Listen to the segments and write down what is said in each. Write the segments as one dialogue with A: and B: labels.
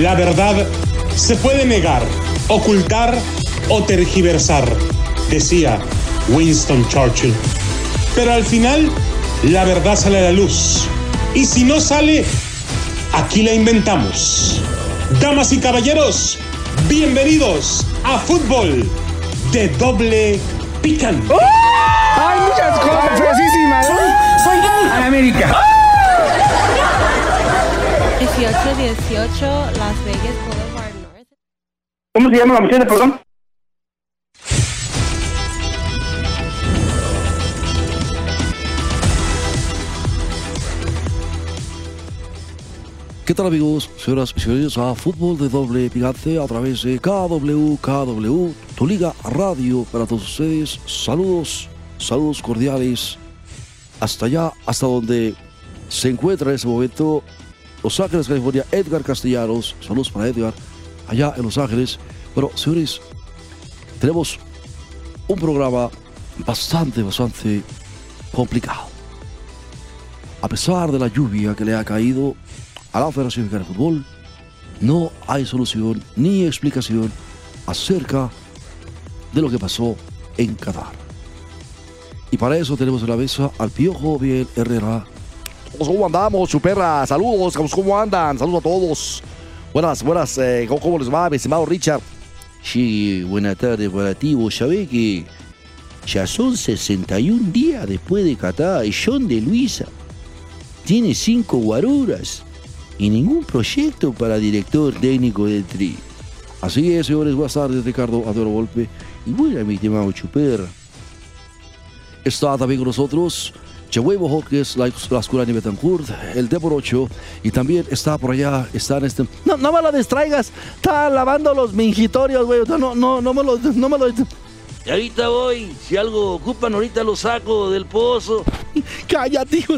A: La verdad se puede negar, ocultar o tergiversar, decía Winston Churchill. Pero al final, la verdad sale a la luz. Y si no sale, aquí la inventamos. Damas y caballeros, bienvenidos a Fútbol de Doble Pican.
B: ¡Hay muchas cosas! ¡Famosísimas! ¡A América!
C: 1818 Las Vegas Boulevard North.
B: ¿Cómo se llama la muchacha, perdón?
D: ¿Qué tal amigos, señoras y señores? A Fútbol de Doble Picante a través de KW, KW, tu liga radio para todos ustedes. Saludos, saludos cordiales. Hasta allá, hasta donde se encuentra en este momento Los Ángeles, California, Edgar Castellanos. Saludos para Edgar, allá en Los Ángeles. Pero, señores, tenemos un programa bastante, bastante complicado. A pesar de la lluvia que le ha caído a la Federación Mexicana de Fútbol, no hay solución ni explicación acerca de lo que pasó en Qatar. Y para eso tenemos en la mesa al Piojo Biel Herrera. ¿Cómo andamos, chuperra? Saludos, ¿cómo andan? Saludos a todos. Buenas, buenas, eh, ¿cómo, les va, mi estimado Richard? Sí, buena tarde para ti. Vos sabés que ya son 61 días después de Qatar y John de Luisa tiene cinco guaruras y ningún proyecto para director técnico del Tri. Así es, señores, buenas tardes, Ricardo Adoro Golpe. Y bueno, mi estimado Chuper. Está también con nosotros Chehuevo Hawkes, la, la Escuela de Betancourt, el de por 8, y también está por allá, está en este... No, no me lo distraigas, está lavando los mingitorios, güey, no, no, no me lo... No me lo
E: Y ahorita voy, si algo ocupan, ahorita lo saco del pozo.
D: Cállate, hijo.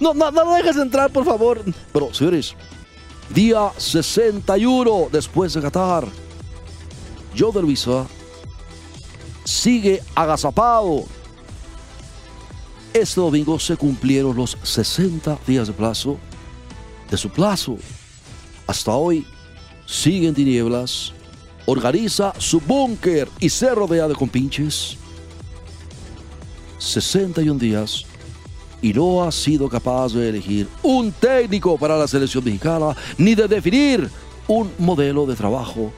D: No, no, no lo dejes entrar, por favor. Pero, señores, día 61 después de Qatar. Joe Luisa sigue agazapado. Este domingo se cumplieron los 60 días de plazo, de su plazo. Hasta hoy sigue en tinieblas, organiza su búnker y se rodea de compinches. 61 días y no ha sido capaz de elegir un técnico para la selección mexicana ni de definir un modelo de trabajo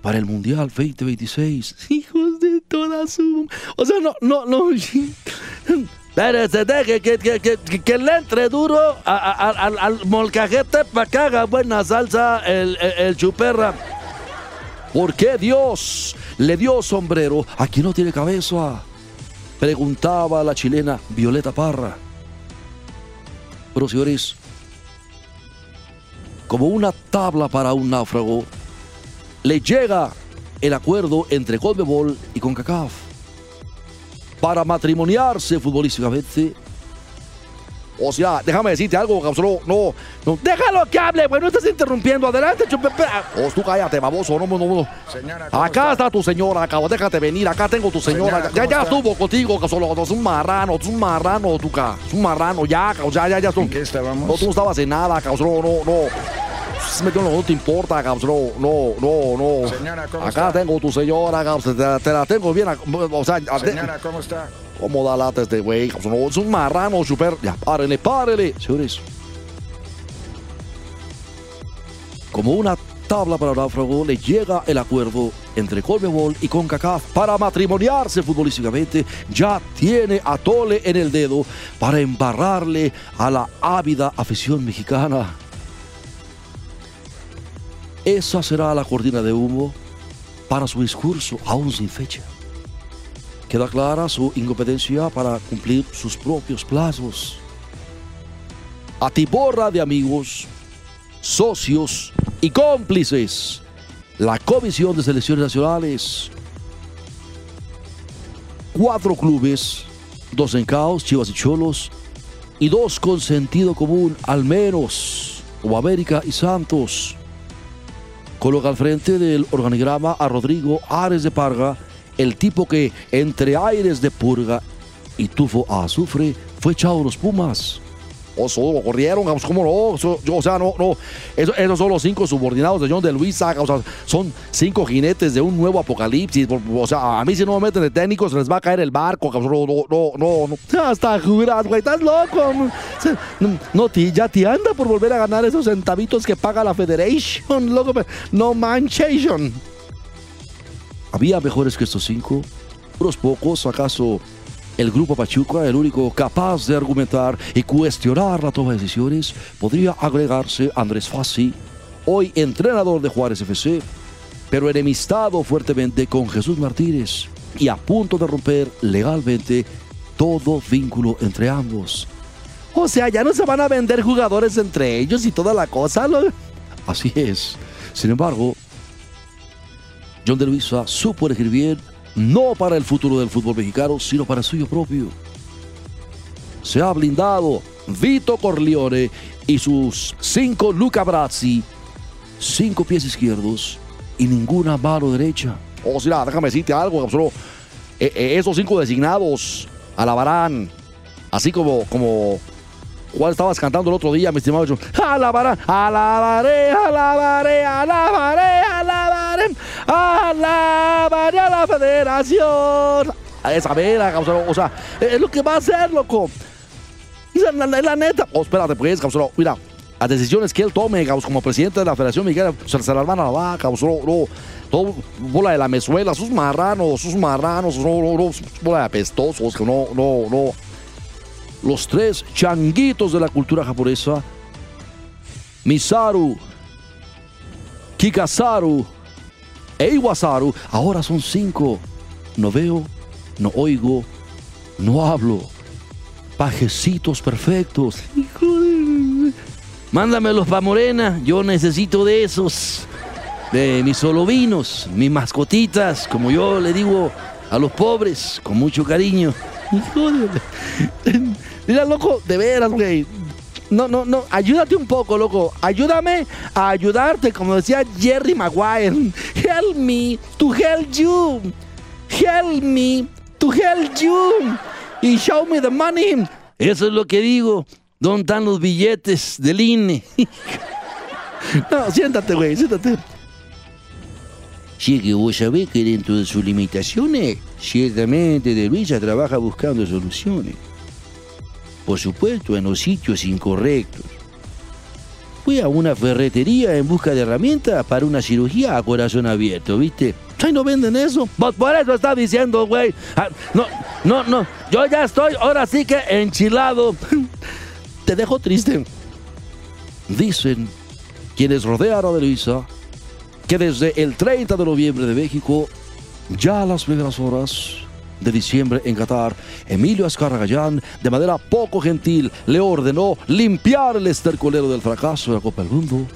D: para el Mundial 2026. Hijos de toda su... O sea, no, no, no...
E: Que, que, que, le entre duro al, molcajete para que haga buena salsa el, el, el chuperra.
D: ¿Por qué Dios le dio sombrero a quien no tiene cabeza? Preguntaba la chilena Violeta Parra. Pero señores, como una tabla para un náufrago, le llega el acuerdo entre Conmebol y CONCACAF para matrimoniarse futbolísticamente. O sea, déjame decirte algo, Causolo. No, no, déjalo que hable, güey. No estás interrumpiendo. Adelante, chupepe. Oh, tú cállate, baboso. No, no, no. Acá está tu señora, cabrón. Déjate venir. Acá tengo tu señora.
F: Señora,
D: ya,
F: ¿cómo
D: ya
F: está?
D: estuvo contigo, Causolo. No, es un marrano, es un marrano, tú, ca. Es un marrano. Ya, cabrón. Ya, ya, ya.
F: ¿En qué estábamos?
D: No, tú no estabas en nada, Causolo. No, no. Se metió en lo que no te importa, Causolo. No, no, no.
F: Señora, ¿cómo
D: Acá
F: está?
D: tengo tu señora, cabrón. Te, la- te la tengo bien. O sea,
F: Señora, ¿cómo está?
D: ¿Cómo da lata este güey? No, es un marrano, super. Ya, párele, párele. Señores. Como una tabla para náufrago, le llega el acuerdo entre Colmebol y CONCACAF para matrimoniarse futbolísticamente. Ya tiene a Tole en el dedo para embarrarle a la ávida afición mexicana. Esa será la cortina de humo para su discurso, aún sin fecha. Queda clara su incompetencia para cumplir sus propios plazos. Atiborra de amigos, socios y cómplices. La Comisión de Selecciones Nacionales. Cuatro clubes, dos en caos, Chivas y Cholos, y dos con sentido común, al menos, como América y Santos. Coloca al frente del organigrama a Rodrigo Ares de Parga, el tipo que entre aires de purga y tufo a azufre fue echado los Pumas. O solo lo corrieron, ¿cómo no? Yo, o sea, no, no. Eso- esos son los cinco subordinados de John de Luisa, o sea, son cinco jinetes de un nuevo apocalipsis. O sea, a mí si no me meten de técnicos les va a caer el barco. No, no, no, no. Hasta juras, güey, estás loco. No, no, ti- ya te anda por volver a ganar esos centavitos que paga la Federation, loco. No manchation.
G: ¿Había mejores que estos cinco? Unos pocos, ¿acaso el grupo Pachuca, el único capaz de argumentar y cuestionar la toma de decisiones? Podría agregarse Andrés Fassi, hoy entrenador de Juárez FC, pero enemistado fuertemente con Jesús Martínez y a punto de romper legalmente todo vínculo entre ambos.
D: O sea, ya no se van a vender jugadores entre ellos y toda la cosa. ¿no?
G: Así es. Sin embargo, John de Luisa supo elegir bien, no para el futuro del fútbol mexicano, sino para suyo propio. Se ha blindado Vito Corleone y sus cinco Luca Brazzi, cinco pies izquierdos y ninguna mano derecha.
D: O sea, déjame decirte algo, Capsolo. Eh, eh, esos cinco designados alabarán, así como, como, ¿cuál estabas cantando el otro día, mi estimado? John? Alabarán, alabaré, alabaré, alabaré, alabaré, alabaré a la federación. A esa vera, o sea, es lo que va a hacer, loco. Es la, la- la neta. Oh, espérate, pues, Capsolo, mira. Las decisiones que él tome, Gauss, como presidente de la Federación Mexicana, se, se las van a la vaca, no, todo, bola de la mezuela, sus marranos, sus marranos, no, no, no, bola de apestosos, no, no, no.
G: Los tres changuitos de la cultura japonesa, Misaru, Kikasaru e Iwasaru, ahora son cinco. No veo, no oigo, no hablo. Pajecitos perfectos.
D: Mándamelos pa' Morena, yo necesito de esos. De mis solovinos, mis mascotitas, como yo le digo a los pobres, con mucho cariño. Hijo Mira, loco, de veras, güey. No, no, no, ayúdate un poco, loco. Ayúdame a ayudarte, como decía Jerry Maguire. Help me to help you. Help me to help you. Y show me the money. Eso es lo que digo. ¿Dónde están los billetes del INE? no, siéntate, güey, siéntate. Sí, que vos sabés que dentro de sus limitaciones, ciertamente De Luisa trabaja buscando soluciones. Por supuesto, en los sitios incorrectos. Fui a una ferretería en busca de herramientas para una cirugía a corazón abierto, ¿viste? Ay, no venden eso. Por eso está diciendo, güey. Ah, no, no, no. Yo ya estoy, ahora sí que enchilado. Te dejo triste.
G: Dicen quienes rodean a Luisa que desde el 30 de noviembre de México, ya a las primeras horas de diciembre en Qatar, Emilio Azcárraga Gallán, de manera poco gentil, le ordenó limpiar el estercolero del fracaso de la Copa del Mundo,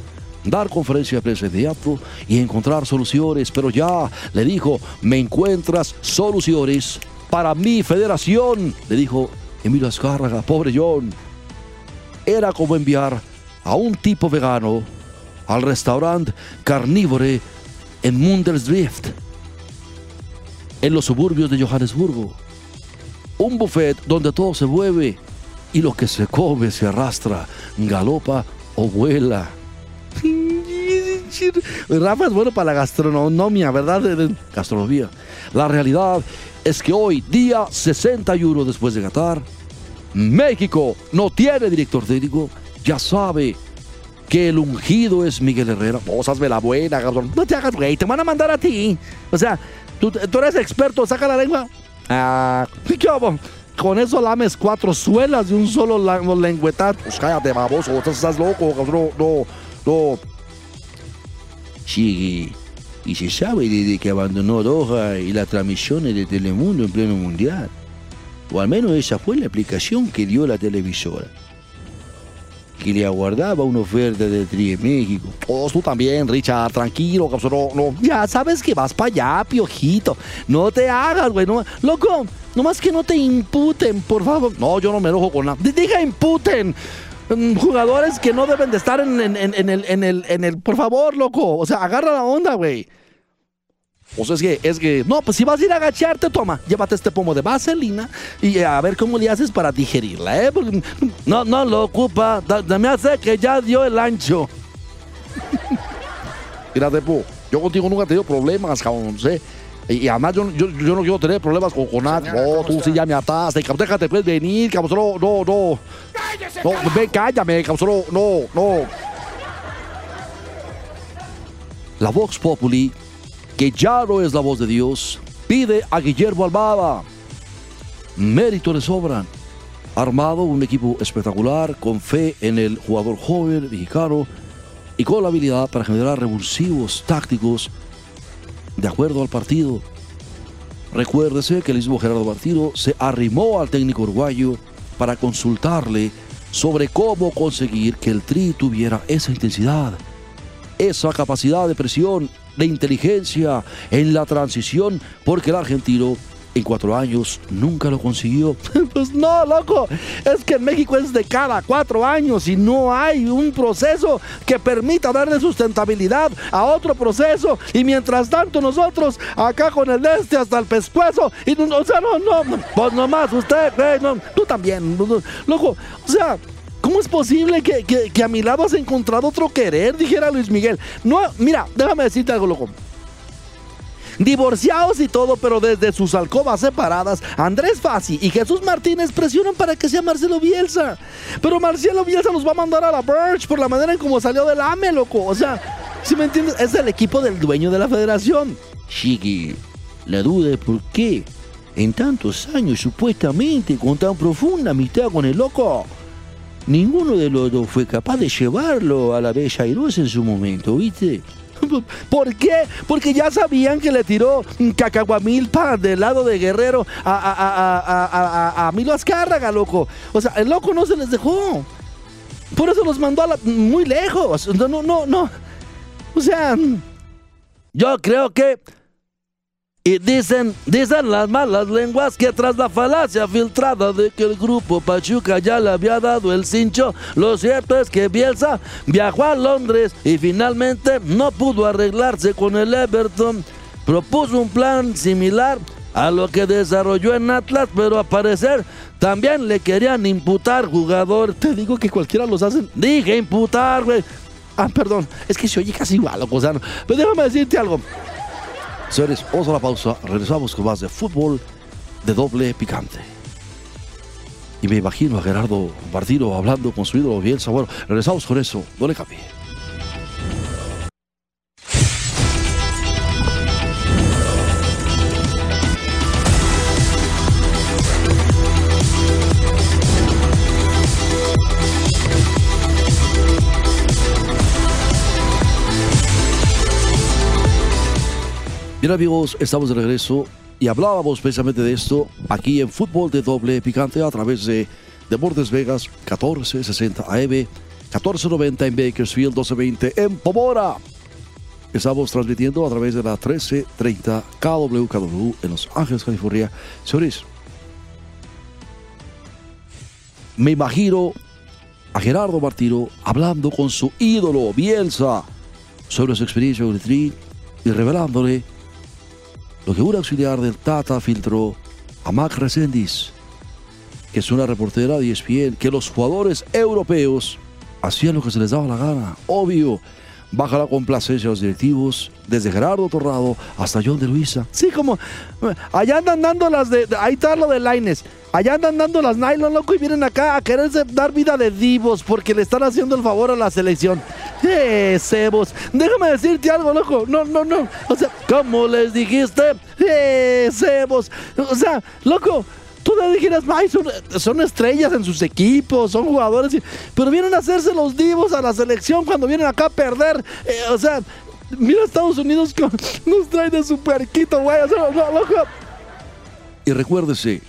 G: dar conferencia de prensa inmediato y encontrar soluciones, pero ya le dijo, me encuentras soluciones para mi federación, le dijo Emilio Azcárraga, pobre John. Era como enviar a un tipo vegano al restaurante carnívore en Mundelsdrift, en los suburbios de Johannesburgo. Un buffet donde todo se mueve y lo que se come se arrastra, galopa o vuela.
D: Rafa es bueno para la gastronomía, ¿verdad?
G: Gastronomía. La realidad es que hoy, día 61 después de Qatar, México no tiene director técnico, ya sabe que el ungido es Miguel Herrera.
D: Vos hazme la buena, cabrón. No te hagas, güey, te van a mandar a ti. O sea, tú, eres experto, saca la lengua. Ah, ¿qué hago? Con eso lames cuatro suelas de un solo lengüetazo. Pues cállate, baboso, estás, estás loco, cabrón. No, no.
F: Sí, y se sabe desde que abandonó Doha y las transmisiones de Telemundo en pleno mundial. O al menos esa fue la explicación que dio la televisora. Que le aguardaba una oferta de Tri en México.
D: Vos tú también, Richard, tranquilo. No, no. Ya sabes que vas para allá, piojito. No te hagas, güey. No, loco, nomás que no te imputen, por favor. No, yo no me enojo con nada. Diga imputen. Mm, Jugadores que no deben de estar en, en- en- en el, el, en el. Por favor, loco. O sea, agarra la onda, güey. O sea, es que, es que, no, pues si vas a ir a agacharte, toma, llévate este pomo de vaselina y a ver cómo le haces para digerirla, ¿eh? No, no lo ocupa, da- me hace que ya dio el ancho. Mira, Depo, yo contigo nunca he tenido problemas, cabrón. Y, y además yo, yo, yo no quiero tener problemas con, con nadie. No, tú sí ya me ataste, cabrón, déjate pues venir, cabrón, no, no, no. No, ven, cállame, cabrón, no, no.
G: La Vox Populi, que ya no es la voz de Dios, pide a Guillermo Almada. Mérito le sobran. Armado un equipo espectacular, con fe en el jugador joven mexicano y con la habilidad para generar revulsivos tácticos de acuerdo al partido. Recuérdese que el mismo Gerardo Martino se arrimó al técnico uruguayo para consultarle sobre cómo conseguir que el Tri tuviera esa intensidad, esa capacidad de presión, de inteligencia en la transición, porque el argentino en cuatro años nunca lo consiguió.
D: Pues no, loco. Es que en México es de cada cuatro años y no hay un proceso que permita darle sustentabilidad a otro proceso. Y mientras tanto nosotros acá con el este hasta el pescuezo. Y o sea, no, no, pues nomás usted, eh, no, tú también, loco. O sea, ¿cómo es posible que, que- a mi lado has encontrado otro querer? Dijera Luis Miguel. No, mira, déjame decirte algo, loco. Divorciados y todo, pero desde sus alcobas separadas, Andrés Fassi y Jesús Martínez presionan para que sea Marcelo Bielsa. Pero Marcelo Bielsa los va a mandar a la Birch por la manera en cómo salió del AME, loco. O sea, si me entiendes, es el equipo del dueño de la federación.
F: Chiqui, la duda es por qué, en tantos años supuestamente con tan profunda amistad con el loco, ninguno de los dos fue capaz de llevarlo a la Bella Airosa en su momento, ¿viste?
D: ¿Por qué? Porque ya sabían que le tiró cacahuamilpa del lado de Guerrero a, a, a- a Milo Azcárraga, loco. O sea, el loco no se les dejó. Por eso los mandó a la- muy lejos. No, no, no, no. O sea, yo creo que... Y dicen, dicen las malas lenguas que tras la falacia filtrada de que el grupo Pachuca ya le había dado el cincho, lo cierto es que Bielsa viajó a Londres y finalmente no pudo arreglarse con el Everton. Propuso un plan similar a lo que desarrolló en Atlas, pero a parecer también le querían imputar jugador. Te digo que cualquiera los hacen. Dije imputar, güey. Ah, perdón, es que se oye casi igual, loco, o sea, no. Pero déjame decirte algo.
G: Señores, vamos a la pausa. Regresamos con más de fútbol de doble picante. Y me imagino a Gerardo Martino hablando con su ídolo Bielsa. Bueno, regresamos con eso. No le cambie. Bien amigos, estamos de regreso y hablábamos precisamente de esto aquí en Fútbol de Doble Picante a través de Deportes Vegas 1460 AM, 1490 en Bakersfield, 1220 en Pomora. Estamos transmitiendo a través de la 1330 KWKW en Los Ángeles, California. Señores, me imagino a Gerardo Martino hablando con su ídolo Bielsa sobre su experiencia con el Tri y revelándole lo que un auxiliar del Tata filtró a Mac Resendiz, que es una reportera de ESPN, que los jugadores europeos hacían lo que se les daba la gana. Obvio, baja la complacencia de los directivos, desde Gerardo Torrado hasta John de Luisa.
D: Sí, como allá andan dando las de. Ahí está lo de Laines. Allá andan dando las nylon, loco, y vienen acá a quererse dar vida de divos porque le están haciendo el favor a la selección. Eh, cebos. Déjame decirte algo, loco. No, no, no. O sea, ¿cómo les dijiste? Eh, cebos. O sea, loco. Tú le dijeras, "Ay, son, estrellas en sus equipos, son jugadores, pero vienen a hacerse los divos a la selección cuando vienen acá a perder. Eh, o sea, mira Estados Unidos con, nos trae de su puerquito, güey. O sea, no, loco.
G: Y recuérdese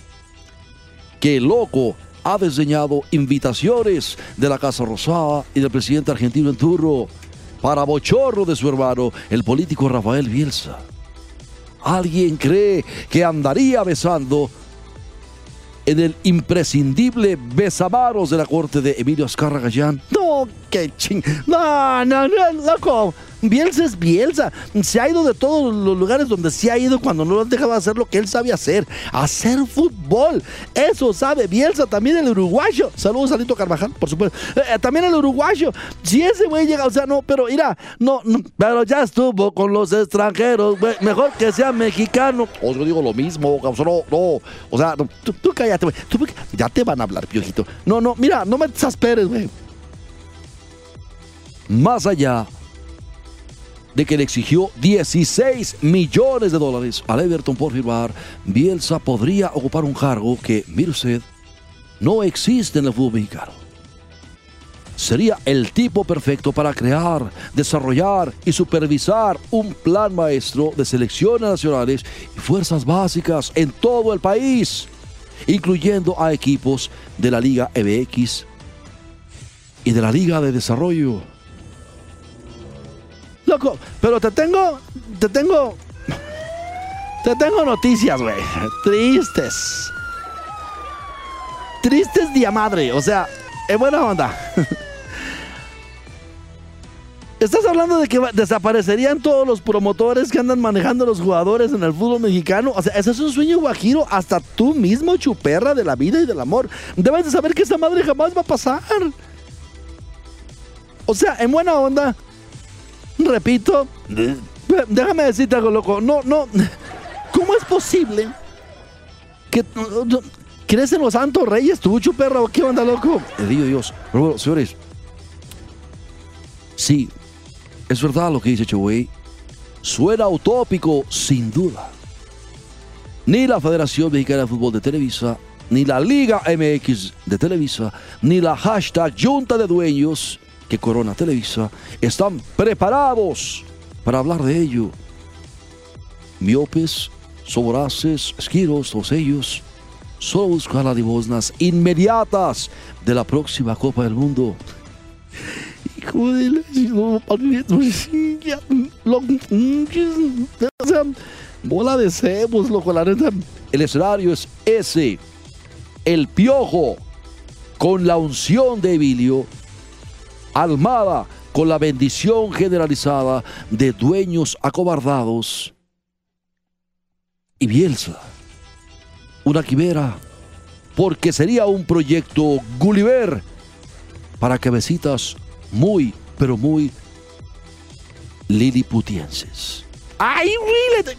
G: que el loco ha diseñado invitaciones de la Casa Rosada y del presidente argentino en turno para bochorro de su hermano, el político Rafael Bielsa. ¿Alguien cree que andaría besando en el imprescindible besamanos de la corte de Emilio Azcárraga Gallán?
D: No, qué ching. No, no, no, loco. Bielsa es Bielsa. Se ha ido de todos los lugares donde se ha ido cuando no lo han dejado hacer lo que él sabe hacer. Hacer fútbol. Eso sabe Bielsa. También el uruguayo. Saludos a Lito Carvajal, por supuesto. Eh, también el uruguayo. Si ese güey llega, o sea, no, pero mira, no, no, pero ya estuvo con los extranjeros, güey. Mejor que sea mexicano. O yo digo lo mismo, no, no. O sea, tú, cállate, güey. Ya te van a hablar, piojito. No, no, mira, no me exasperes, güey.
G: Más allá de que le exigió 16 millones de dólares al Everton por firmar, Bielsa podría ocupar un cargo que, mire usted, no existe en el fútbol mexicano. Sería el tipo perfecto para crear, desarrollar y supervisar un plan maestro de selecciones nacionales y fuerzas básicas en todo el país, incluyendo a equipos de la Liga MX y de la Liga de Desarrollo.
D: Pero te tengo, te tengo, te tengo noticias, güey. Tristes. Tristes día madre, o sea, en buena onda. Estás hablando de que desaparecerían todos los promotores que andan manejando los jugadores en el fútbol mexicano. O sea, ese es un sueño guajiro. Hasta tú mismo, chuperra de la vida y del amor. Debes de saber que esa madre jamás va a pasar. O sea, en buena onda, repito, déjame decirte algo loco. No, no. ¿Cómo es posible que no, no, crees en los santos reyes, tú, chuperra? ¿Qué onda, loco?
G: Dios. Pero bueno, señores, sí, es verdad lo que dice Cheway. Suena utópico, sin duda. Ni la Federación Mexicana de Fútbol de Televisa, ni la Liga MX de Televisa, ni la hashtag Junta de Dueños que corona Televisa están preparados para hablar de ello. Miopes, soboraces, esquiros, todos ellos solo buscan las limosnas inmediatas de la próxima Copa del Mundo.
D: Hijo de bola de cebos, loco, la neta.
G: El escenario es ese. El piojo con la unción de Emilio, Almada con la bendición generalizada de dueños acobardados y Bielsa. Una quimera, porque sería un proyecto Gulliver para cabecitas muy, pero muy liliputienses.
D: ¡Ay, le-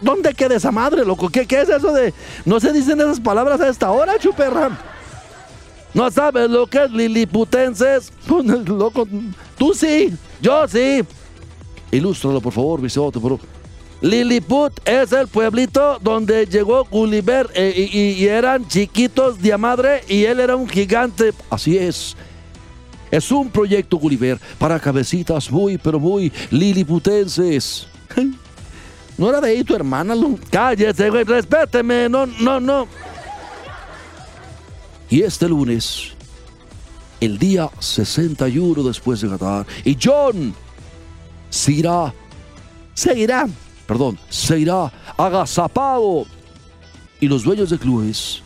D: ¿Dónde queda esa madre, loco? ¿Qué, ¿Qué es eso de.? No se dicen esas palabras a esta hora, chuperra. ¿No sabes lo que es liliputenses? Loco, tú sí, yo sí.
G: Ilústralo, por favor, Bisote, pero
D: Lilliput es el pueblito donde llegó Gulliver eh, y, eran chiquitos de madre y él era un gigante.
G: Así es. Es un proyecto Gulliver para cabecitas muy, pero muy liliputenses.
D: ¿No era de ahí tu hermana? Cállese, güey, respéteme. No, no, no.
G: Y este lunes, el día 61 después de Qatar, y John se irá,
D: Seguirá.
G: perdón, se irá agazapado. Y los dueños de clubes,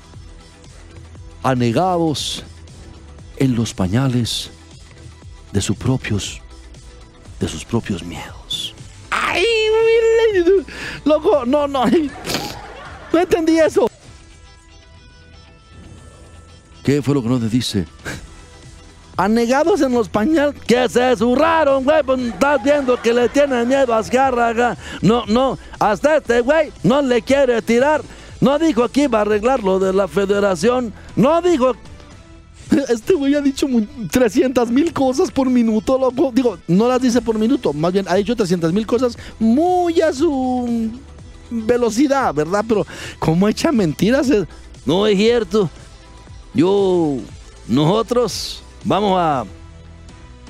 G: anegados en los pañales de sus propios, de sus propios miedos.
D: ¡Ay! Loco, no, no. No entendí eso.
G: ¿Qué fue lo que nos dice?
D: Anegados en los pañales que se zurraron, güey. Pues estás viendo que le tienen miedo a Azcárraga. No, no. Hasta este güey no le quiere tirar. No dijo que iba a arreglar lo de la federación. No dijo. Este güey ha dicho 300 mil cosas por minuto, loco. Digo, no las dice por minuto. Más bien ha dicho 300 mil cosas muy a su velocidad, ¿verdad? Pero como echa mentiras. No es cierto. Yo, nosotros vamos a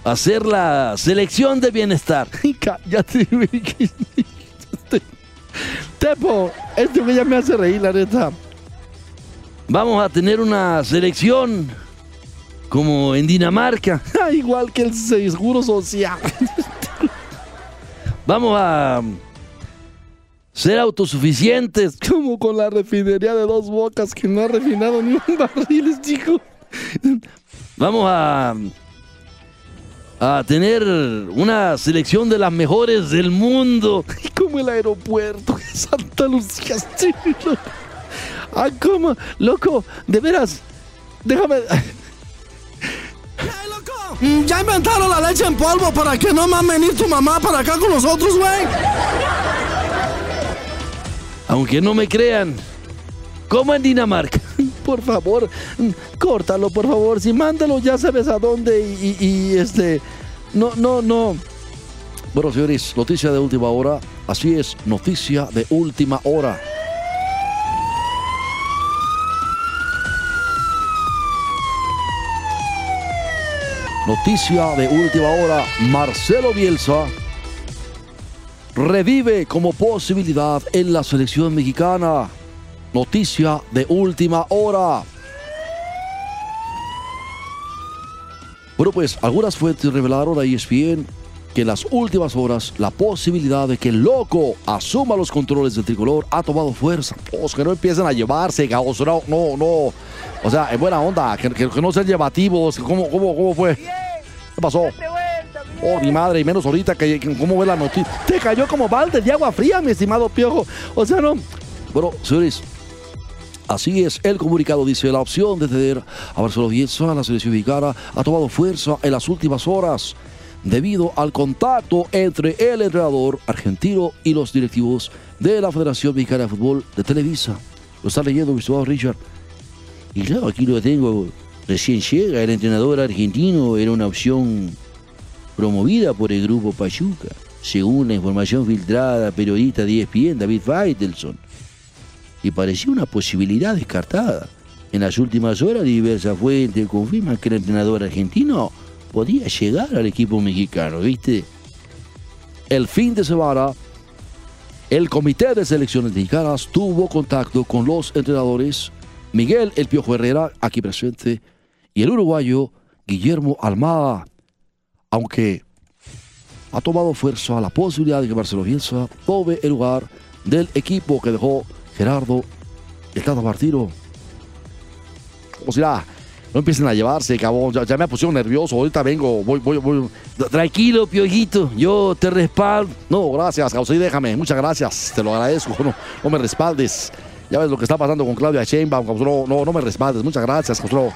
D: hacer la selección de bienestar. Cállate, Tepo, este güey ya me hace reír, la neta. Vamos a tener una selección como en Dinamarca. Igual que el seguro social. Vamos a ser autosuficientes, como con la refinería de dos bocas que no ha refinado ni un barril, chico. Vamos a a tener una selección de las mejores del mundo. Como el aeropuerto de Santa Lucía. loco. Ah, ¿cómo? Loco, de veras. Déjame.
H: Mm, Ya inventaron la leche en polvo para que no más venir tu mamá para acá con nosotros, güey.
D: Aunque no me crean, como en Dinamarca. Por favor, mm, córtalo, por favor. Si mándalo, ya sabes a dónde. Y, este. No, no, no. Bueno, señores, noticia de última hora. Así es, noticia de última hora. Noticia de última hora. Marcelo Bielsa revive como posibilidad en la selección mexicana. Noticia de última hora. Bueno, pues algunas fuentes revelaron a ESPN que en las últimas horas la posibilidad de que el loco asuma los controles del tricolor ha tomado fuerza. Pues que no empiecen a llevarse, caos, no, no. O sea, en buena onda, que no sean llevativos. ¿Cómo, cómo, cómo fue? ¿Qué pasó? Oh, mi madre, y menos ahorita que, que- cómo ve la noticia. Te cayó como balde de agua fría, mi estimado piojo. O sea, no. Bueno, señores, Así es, el comunicado dice, la opción de ceder a Marcelo Bielsa a la selección mexicana ha tomado fuerza en las últimas horas debido al contacto entre el entrenador argentino y los directivos de la Federación Mexicana de Fútbol de Televisa. Lo está leyendo, mi estimado Richard.
F: Y claro, aquí lo tengo. Recién llega el entrenador argentino, era una opción promovida por el grupo Pachuca, según la información filtrada periodista de ESPN, David Faitelson. Y parecía una posibilidad descartada. En las últimas horas, diversas fuentes confirman que el entrenador argentino podía llegar al equipo mexicano, ¿viste?
D: El fin de semana, el Comité de Selecciones Mexicanas tuvo contacto con los entrenadores Miguel El Piojo Herrera, aquí presente, y el uruguayo Guillermo Almada, aunque ha tomado fuerza la posibilidad de que Marcelo Bielsa tome el lugar del equipo que dejó Gerardo el Tata Martino. O sea, no empiecen a llevarse, cabrón. Ya, ya me pusieron nervioso. Ahorita vengo, voy, voy, voy. Tranquilo, piojito. Yo te respaldo. No, gracias. Sí, déjame. Muchas gracias. Te lo agradezco. No, no me respaldes. Ya ves lo que está pasando con Claudia Sheinbaum. No, no, me respaldes. Muchas gracias, cabrón.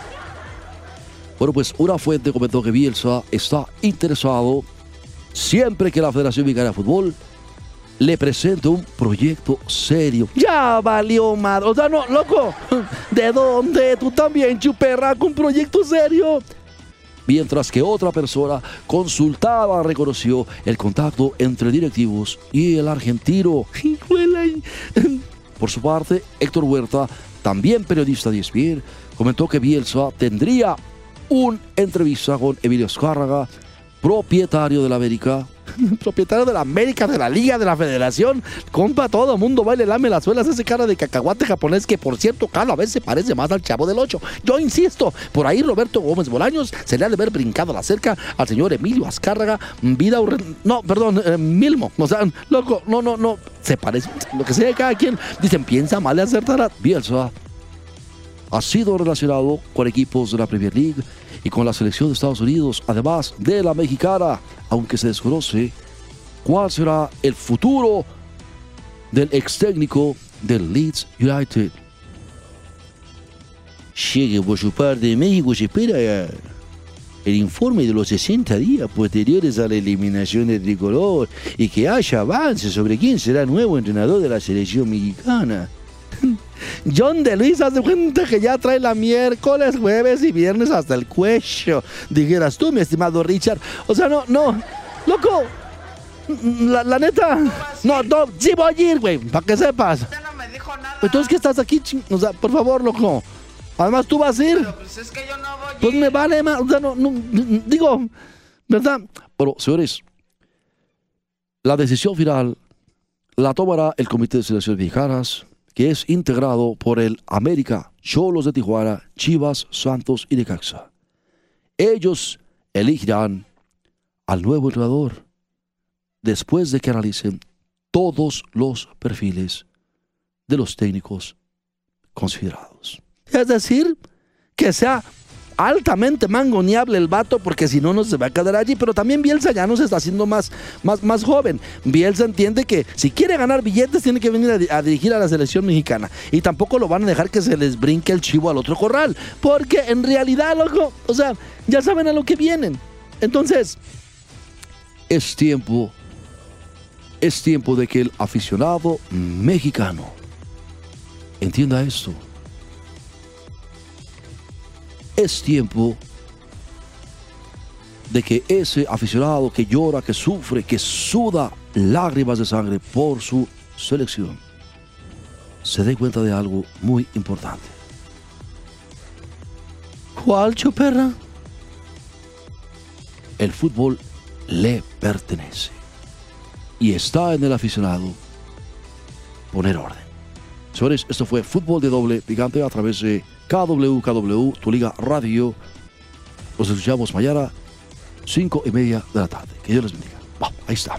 D: Bueno, pues una fuente comentó que Bielsa está interesado siempre que la Federación Mexicana de Fútbol le presente un proyecto serio. Ya valió madre. O sea, no, loco. ¿De dónde? Tú también, chuperra, con un proyecto serio. Mientras que otra persona consultada reconoció el contacto entre directivos y el argentino. Híjole. Por su parte, Héctor Huerta, también periodista de ESPN, comentó que Bielsa tendría una entrevista con Emilio Escárraga, propietario de la América. propietario de la América, de la Liga, de la Federación. Compa, todo el mundo baile, lame las suelas, ese cara de cacahuate japonés que, por cierto, Carlos, a veces parece más al chavo del 8. Yo insisto, por ahí Roberto Gómez Bolaños se le ha de haber brincado la cerca al señor Emilio Azcárraga, vida No, perdón, eh, Milmo. O sea, loco, no, no, no. Se parece, lo que sea cada quien. Dicen, piensa mal y acertará. Bielsa ha sido relacionado con equipos de la Premier League y con la selección de Estados Unidos, además de la mexicana, aunque se desconoce cuál será el futuro del ex técnico del Leeds United.
F: Llegue por su México se espera el informe de los 60 días posteriores a la eliminación del tricolor y que haya avance sobre quién será el nuevo entrenador de la selección mexicana.
D: John de Luis hace cuenta que ya trae la miércoles, jueves y viernes hasta el cuello. Dijeras tú, mi estimado Richard. O sea, no, no, loco. La, la neta. No, no, sí voy a ir, güey, para que sepas.
I: Usted no me dijo nada.
D: Entonces, ¿qué estás aquí? O sea, por favor, loco. Además, tú vas a ir.
I: Pues es que yo no voy.
D: Pues me vale más. O sea, no, no, digo, ¿verdad? Pero, señores, la decisión final la tomará el Comité de Selecciones Mexicanas, que es integrado por el América, Cholos de Tijuana, Chivas, Santos y Necaxa. Ellos elegirán al nuevo entrenador después de que analicen todos los perfiles de los técnicos considerados. Es decir, que sea
J: altamente mangoneable el vato porque si no, no se va a quedar allí. Pero también Bielsa ya no se está haciendo más, más, más joven. Bielsa entiende que si quiere ganar billetes tiene que venir a, a dirigir a la selección mexicana. Y tampoco lo van a dejar que se les brinque el chivo al otro corral. Porque en realidad, loco, o sea, ya saben a lo que vienen. Entonces,
D: Es tiempo, es tiempo de que el aficionado mexicano entienda esto. Es tiempo de que ese aficionado que llora, que sufre, que suda lágrimas de sangre por su selección, se dé cuenta de algo muy importante.
J: ¿cuál choperra?
D: El fútbol le pertenece. Y está en el aficionado poner orden. Señores, esto fue Fútbol de Doble Picante a través de KW, KW, tu liga radio. Nos escuchamos mañana, cinco y media de la tarde. Que Dios les bendiga. Ahí está.